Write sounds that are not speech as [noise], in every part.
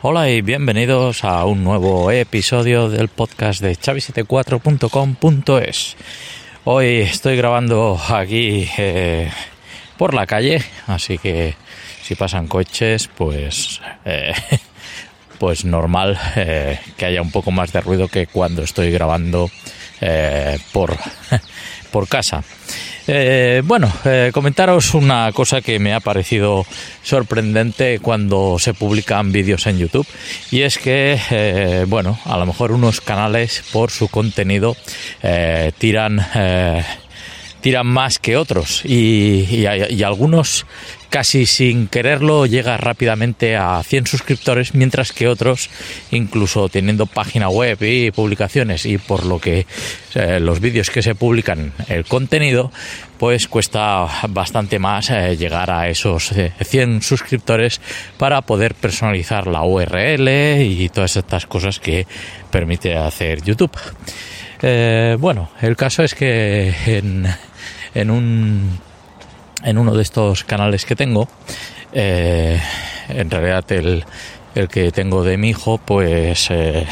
Hola y bienvenidos a un nuevo episodio del podcast de chavi74.com.es. Hoy estoy grabando aquí eh, por la calle, así que si pasan coches, pues eh, pues normal [laughs] eh, que haya un poco más de ruido que cuando estoy grabando por [laughs] por casa. Eh, bueno, eh, comentaros una cosa que me ha parecido sorprendente cuando se publican vídeos en YouTube y es que, eh, bueno, a lo mejor unos canales por su contenido tiran tiran más que otros y, algunos casi sin quererlo llega rápidamente a 100 suscriptores mientras que otros incluso teniendo página web y publicaciones y por lo que eh, los vídeos que se publican el contenido pues cuesta bastante más eh, llegar a esos 100 eh, suscriptores para poder personalizar la URL y todas estas cosas que permite hacer YouTube. bueno, el caso es que en un en uno de estos canales que tengo eh, en realidad el, el, que tengo de mi hijo pues eh,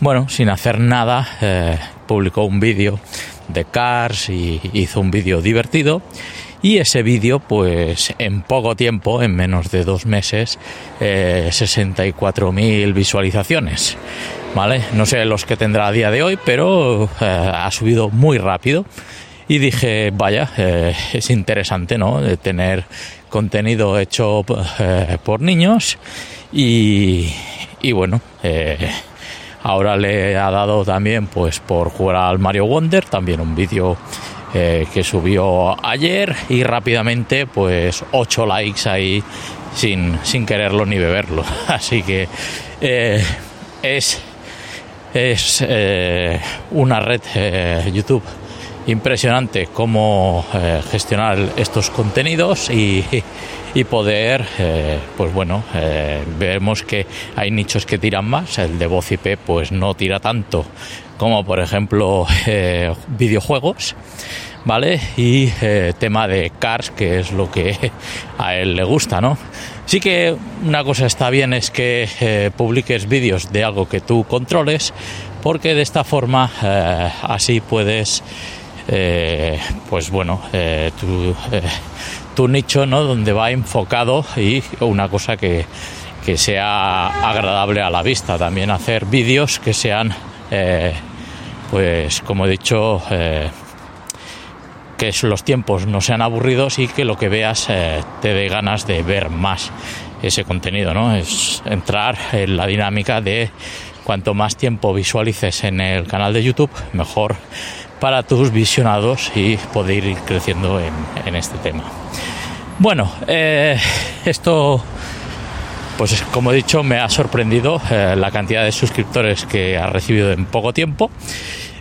bueno sin hacer nada eh, publicó un vídeo de Cars y hizo un vídeo divertido. Y ese vídeo pues en poco tiempo en menos de dos meses 64.000 visualizaciones vale no sé los que tendrá a día de hoy pero ha subido muy rápido y dije, vaya, eh, es interesante, ¿no? De tener contenido hecho eh, por niños y, y bueno, eh, ahora le ha dado también, pues, por jugar al Mario Wonder, también un vídeo que subió ayer y rápidamente, pues, 8 likes ahí sin, sin quererlo ni beberlo. [laughs] Así que es, es una red YouTube impresionante cómo eh, gestionar estos contenidos y, poder, eh, pues bueno, eh, vemos que hay nichos que tiran más, el de voz IP pues no tira tanto como por ejemplo [laughs] videojuegos, ¿vale? Y tema de cars, que es lo que [laughs] a él le gusta, ¿no? Sí que una cosa está bien es que publiques vídeos de algo que tú controles, porque de esta forma así puedes eh, pues bueno, eh, eh, tu, nicho, ¿no? Donde va enfocado y una cosa que, que sea agradable a la vista. También hacer vídeos que sean, pues como he dicho, que los tiempos no sean aburridos y que lo que veas te dé ganas de ver más ese contenido, ¿no? Es entrar en la dinámica de cuanto más tiempo visualices en el canal de YouTube, mejor para tus visionados y poder ir creciendo en, este tema. Bueno, eh, esto, pues como he dicho, me ha sorprendido eh, la cantidad de suscriptores que ha recibido en poco tiempo.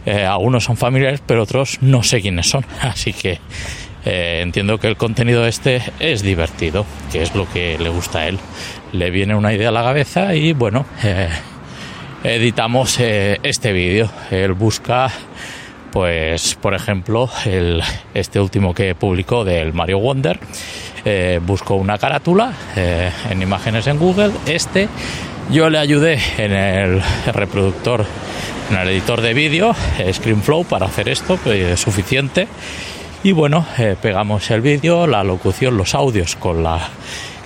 Eh, algunos son familiares, pero otros no sé quiénes son. [laughs] Así que entiendo que el contenido este es divertido, que es lo que le gusta a él. Le viene una idea a la cabeza y bueno, editamos este vídeo. Él busca pues por ejemplo este último que publicó del Mario Wonder eh, buscó una carátula eh, en imágenes en Google. Este yo le ayudé en el reproductor en el editor de vídeo ScreenFlow para hacer esto es suficiente. Y bueno eh, pegamos el vídeo la locución los audios con la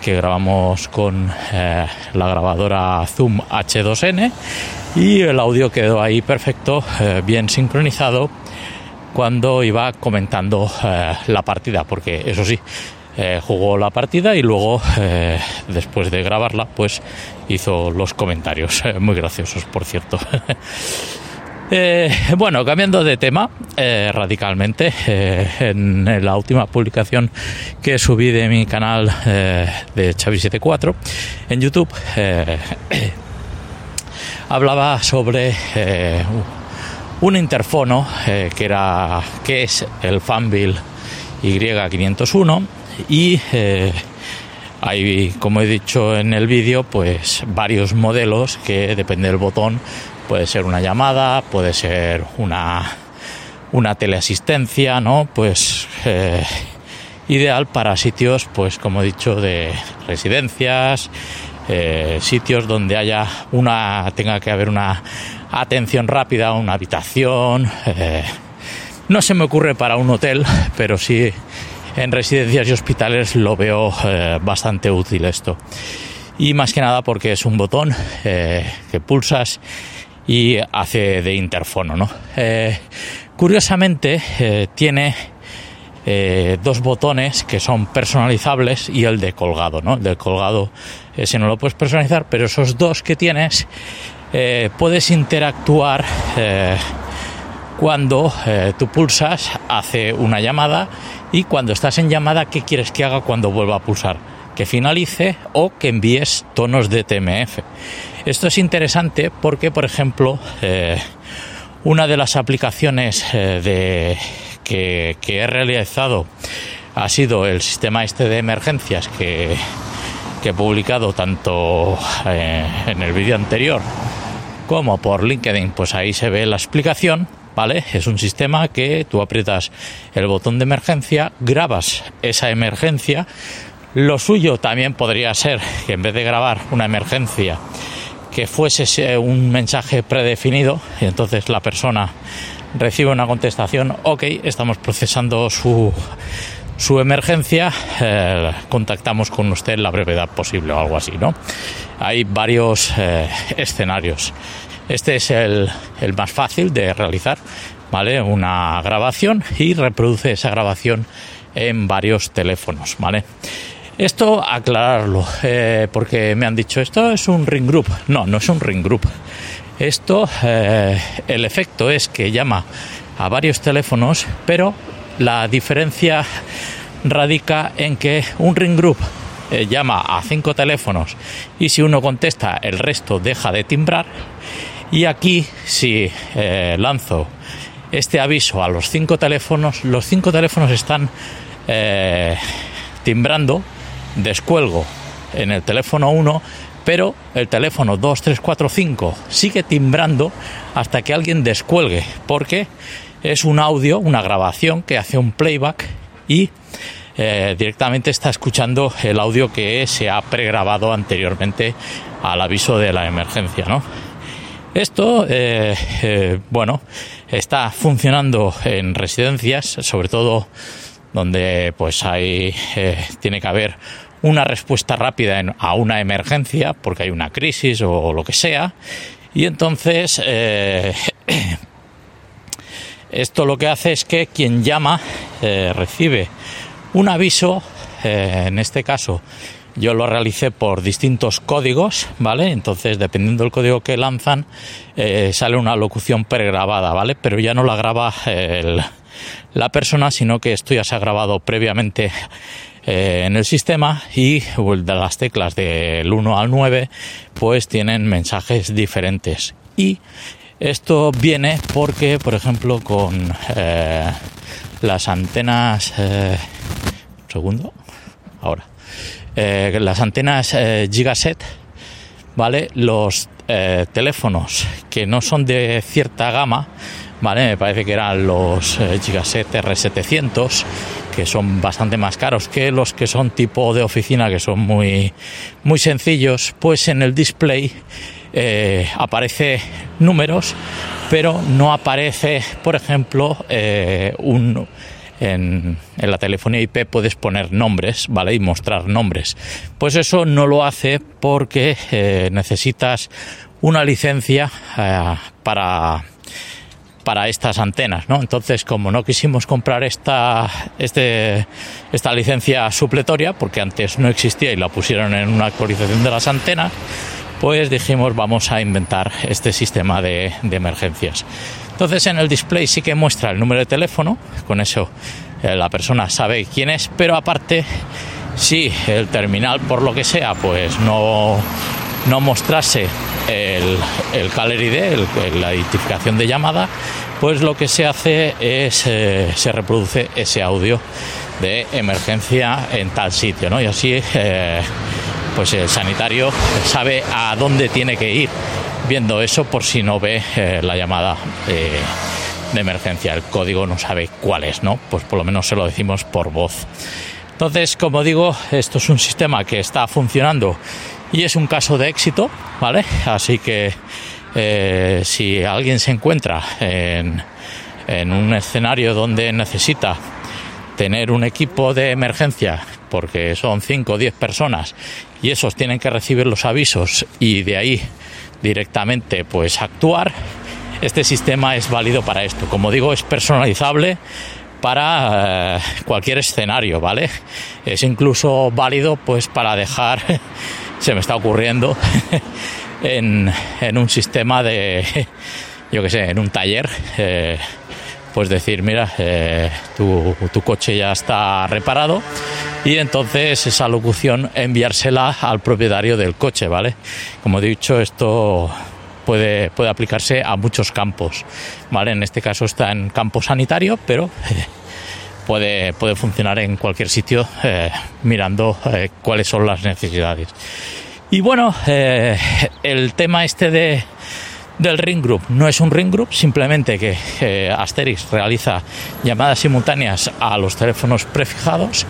que grabamos con la grabadora Zoom H2N y el audio quedó ahí perfecto, eh, bien sincronizado cuando iba comentando eh, la partida, porque eso sí, eh, jugó la partida y luego, después de grabarla, pues hizo los comentarios, [laughs] muy graciosos, por cierto. [laughs] bueno, cambiando de tema radicalmente, en, la última publicación que subí de mi canal de Chavi74 en YouTube, [clears throat] hablaba sobre eh, un interfono eh, que era que es el Fanville Y501 y eh, hay como he dicho en el vídeo pues varios modelos que depende del botón Puede ser una llamada, puede ser una, una teleasistencia, ¿no? Pues eh, ideal para sitios, pues como he dicho, de residencias, eh, sitios donde haya una, tenga que haber una atención rápida, una habitación. Eh, no se me ocurre para un hotel, pero sí en residencias y hospitales lo veo bastante útil esto. Y más que nada porque es un botón que pulsas y hace de interfono. ¿no? Eh, curiosamente eh, tiene eh, dos botones que son personalizables y el de colgado. ¿no? El de colgado ese no lo puedes personalizar, pero esos dos que tienes puedes interactuar cuando tú pulsas, hace una llamada y cuando estás en llamada, ¿qué quieres que haga cuando vuelva a pulsar? Que finalice o que envíes tonos de TMF. Esto es interesante porque, por ejemplo, eh, una de las aplicaciones eh, que, he realizado ha sido el sistema este de emergencias que, he publicado tanto eh, en el vídeo anterior como por LinkedIn. Pues ahí se ve la explicación. ¿Vale? Es un sistema que tú aprietas el botón de emergencia, grabas esa emergencia. Lo suyo también podría ser que en vez de grabar una emergencia que fuese un mensaje predefinido y entonces la persona recibe una contestación, ok, estamos procesando su, su emergencia, eh, contactamos con usted en la brevedad posible o algo así, ¿no? Hay varios eh, escenarios. Este es el, más fácil de realizar, ¿vale? Una grabación y reproduce esa grabación en varios teléfonos, ¿vale? Esto aclararlo, eh, porque me han dicho, esto es un ring group. No, no es un ring group. Esto, el efecto es que llama a varios teléfonos, pero la diferencia radica en que un ring group eh, llama a cinco teléfonos y si uno contesta, el resto deja de timbrar. Y aquí, si lanzo este aviso a los cinco teléfonos, los cinco teléfonos están timbrando descuelgo en el teléfono 1, pero el teléfono 2, 3, 4, 5 sigue timbrando hasta que alguien descuelgue, porque es un audio, una grabación que hace un playback y eh, directamente está escuchando el audio que se ha pregrabado anteriormente al aviso de la emergencia, ¿no? Esto, eh, eh, bueno, está funcionando en residencias, sobre todo donde pues hay, tiene que haber una respuesta rápida a una emergencia, porque hay una crisis o lo que sea, y entonces esto lo que hace es que quien llama eh, recibe un aviso, eh, en este caso yo lo realicé por distintos códigos, ¿vale? Entonces, dependiendo del código que lanzan, sale una locución pregrabada, ¿vale? Pero ya no la graba la persona, sino que esto ya se ha grabado previamente eh, en el sistema y de las teclas del 1 al 9 pues tienen mensajes diferentes y esto viene porque por ejemplo con eh, las antenas eh, segundo ahora las antenas Gigaset vale los teléfonos que no son de cierta gama vale me parece que eran los Gigaset R700 que son bastante más caros que los que son tipo de oficina, que son muy, muy sencillos, pues en el display eh, aparece números, pero no aparece, por ejemplo, eh, un, en, la telefonía IP puedes poner nombres, ¿vale? Y mostrar nombres. Pues eso no lo hace porque eh, necesitas una licencia para para estas antenas, ¿no? Entonces, como no quisimos comprar esta, este, esta licencia supletoria, porque antes no existía y la pusieron en una actualización de las antenas, pues dijimos vamos a inventar este sistema de, emergencias. Entonces en el display sí que muestra el número de teléfono, con eso eh, la persona sabe quién es, pero aparte si el terminal por lo que sea pues no, no mostrase el, el Caller ID, la identificación de llamada, pues lo que se hace es eh, se reproduce ese audio de emergencia en tal sitio, ¿no? Y así eh, pues el sanitario sabe a dónde tiene que ir viendo eso por si no ve eh, la llamada eh, de emergencia. El código no sabe cuál es, ¿no? Pues por lo menos se lo decimos por voz. Entonces, como digo, esto es un sistema que está funcionando y es un caso de éxito, ¿vale? Así que eh, si alguien se encuentra en, en un escenario donde necesita tener un equipo de emergencia, porque son 5 o 10 personas, y esos tienen que recibir los avisos y de ahí directamente pues actuar, este sistema es válido para esto. Como digo, es personalizable para eh, cualquier escenario, ¿vale? Es incluso válido pues para dejar, [laughs] se me está ocurriendo, [laughs] en, en un sistema de, [laughs] yo que sé, en un taller. Eh, pues decir, mira, eh, tu, tu, coche ya está reparado y entonces esa locución enviársela al propietario del coche, ¿vale? Como he dicho, esto puede, puede aplicarse a muchos campos, ¿vale? En este caso está en campo sanitario, pero [laughs] puede, puede funcionar en cualquier sitio eh, mirando eh, cuáles son las necesidades. Y bueno, eh, el tema este de del ring group. No es un ring group, simplemente que eh, Asterix realiza llamadas simultáneas a los teléfonos prefijados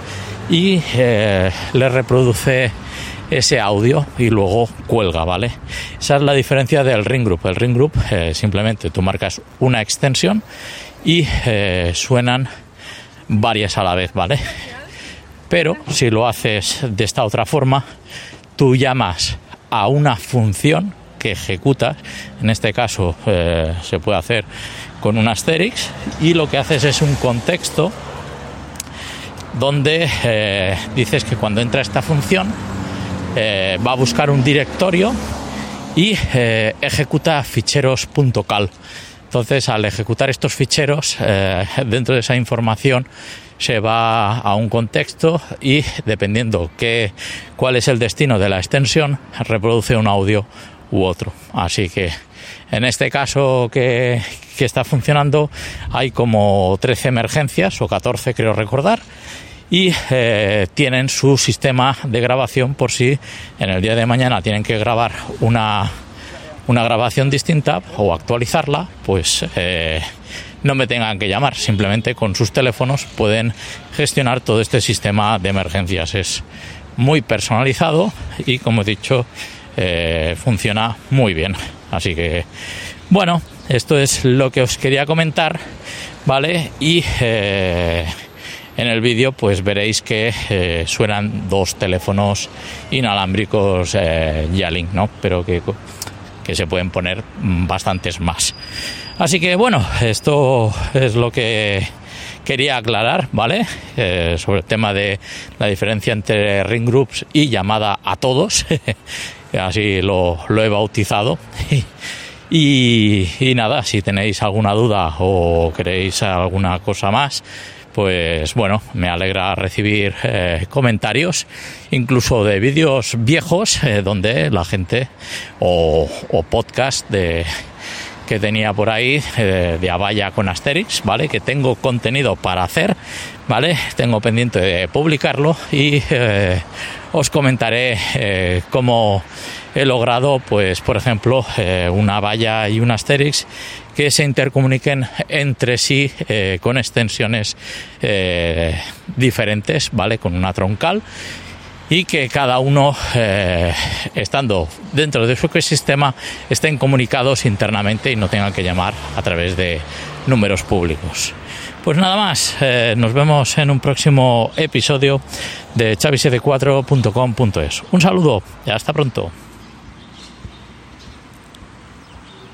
y eh, le reproduce ese audio y luego cuelga, ¿vale? Esa es la diferencia del ring group. El ring group eh, simplemente tú marcas una extensión y eh, suenan varias a la vez, ¿vale? Pero si lo haces de esta otra forma, tú llamas a una función que ejecutas, en este caso eh, se puede hacer con un asterix, y lo que haces es un contexto donde eh, dices que cuando entra esta función eh, va a buscar un directorio y eh, ejecuta ficheros.cal. Entonces, al ejecutar estos ficheros, dentro de esa información se va a un contexto y dependiendo qué, cuál es el destino de la extensión, reproduce un audio u otro. Así que en este caso que, que, está funcionando hay como 13 emergencias o 14 creo recordar y eh, tienen su sistema de grabación por si en el día de mañana tienen que grabar una, una grabación distinta o actualizarla, pues eh, no me tengan que llamar, simplemente con sus teléfonos pueden gestionar todo este sistema de emergencias. Es muy personalizado y como he dicho, eh, funciona muy bien. Así que, bueno, esto es lo que os quería comentar, ¿vale? Y en el vídeo pues veréis que eh, suenan dos teléfonos inalámbricos eh, Yalink, ¿no? Pero que, que se pueden poner bastantes más. Así que bueno, esto es lo que quería aclarar, ¿vale? Eh, sobre el tema de la diferencia entre ring groups y llamada a todos, [laughs] así lo, lo, he bautizado. [laughs] y, y nada, si tenéis alguna duda o queréis alguna cosa más, pues bueno, me alegra recibir eh, comentarios, incluso de vídeos viejos, eh, donde la gente, o, o podcast de que tenía por ahí eh, de Avaya con Asterix, ¿vale? Que tengo contenido para hacer, ¿vale? Tengo pendiente de publicarlo y os comentaré cómo he logrado, pues, por ejemplo, una valla y un Asterix que se intercomuniquen entre sí eh, con extensiones eh, diferentes, ¿vale? Con una troncal y que cada uno, eh, estando dentro de su ecosistema, estén comunicados internamente y no tengan que llamar a través de números públicos. Pues nada más, nos vemos en un próximo episodio de chavis4.com.es. Un saludo y hasta pronto.